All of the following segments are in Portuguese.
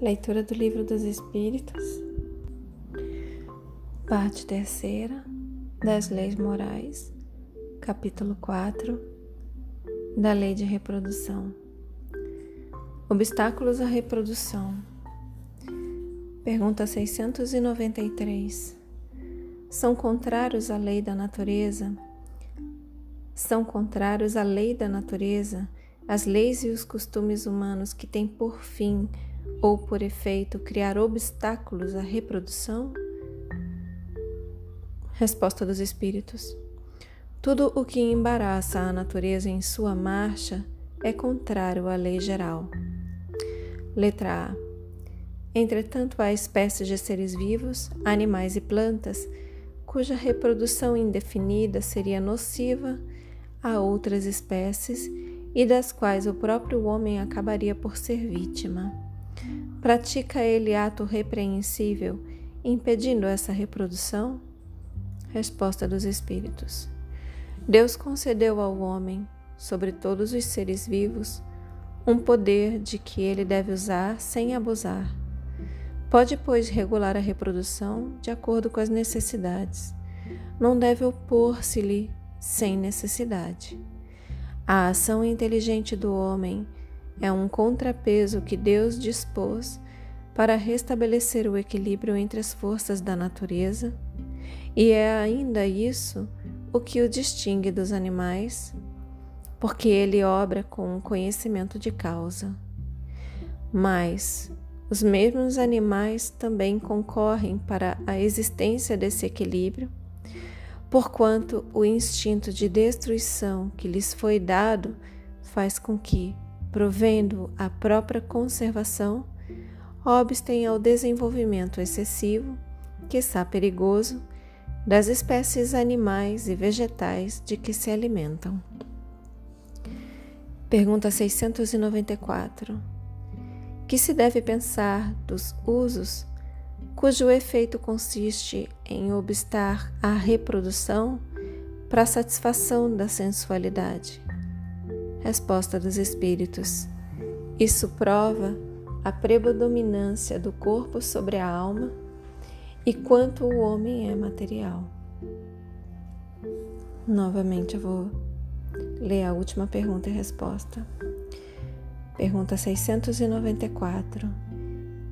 Leitura do Livro dos Espíritos, parte terceira das Leis Morais, capítulo 4 da Lei de Reprodução. Obstáculos à reprodução. Pergunta 693. São contrários à lei da natureza? São contrários à lei da natureza as leis e os costumes humanos que têm por fim ou por efeito criar obstáculos à reprodução? Resposta dos Espíritos: Tudo o que embaraça a natureza em sua marcha é contrário à lei geral. Letra A. Entretanto, há espécies de seres vivos, animais e plantas, cuja reprodução indefinida seria nociva a outras espécies e das quais o próprio homem acabaria por ser vítima. Pratica ele ato repreensível, impedindo essa reprodução? Resposta dos Espíritos. Deus concedeu ao homem, sobre todos os seres vivos, um poder de que ele deve usar sem abusar. Pode, pois, regular a reprodução de acordo com as necessidades. Não deve opor-se-lhe sem necessidade. A ação inteligente do homem é um contrapeso que Deus dispôs para restabelecer o equilíbrio entre as forças da natureza, e é ainda isso o que o distingue dos animais, porque ele obra com um conhecimento de causa. Mas os mesmos animais também concorrem para a existência desse equilíbrio porquanto o instinto de destruição que lhes foi dado faz com que, provendo a própria conservação, obstem ao desenvolvimento excessivo, que está perigoso, das espécies animais e vegetais de que se alimentam. Pergunta 694. Que se deve pensar dos usos cujo efeito consiste em obstar a reprodução para a satisfação da sensualidade. Resposta dos Espíritos: Isso prova a predominância do corpo sobre a alma e quanto o homem é material. Novamente eu vou ler a última pergunta e resposta. Pergunta 694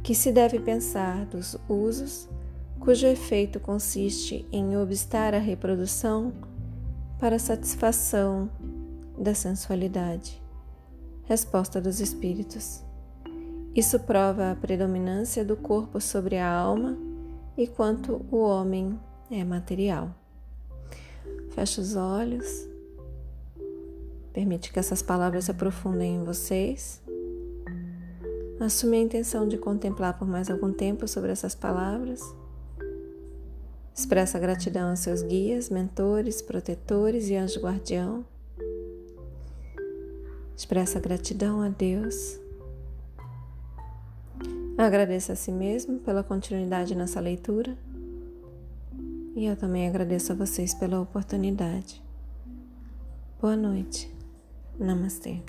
que se deve pensar dos usos cujo efeito consiste em obstar a reprodução para satisfação da sensualidade. Resposta dos Espíritos. Isso prova a predominância do corpo sobre a alma e quanto o homem é material. Feche os olhos. Permite que essas palavras se aprofundem em vocês. Assume a intenção de contemplar por mais algum tempo sobre essas palavras. Expressa gratidão aos seus guias, mentores, protetores e anjo guardião. Expressa gratidão a Deus. Agradeça a si mesmo pela continuidade nessa leitura. E eu também agradeço a vocês pela oportunidade. Boa noite. Namastê.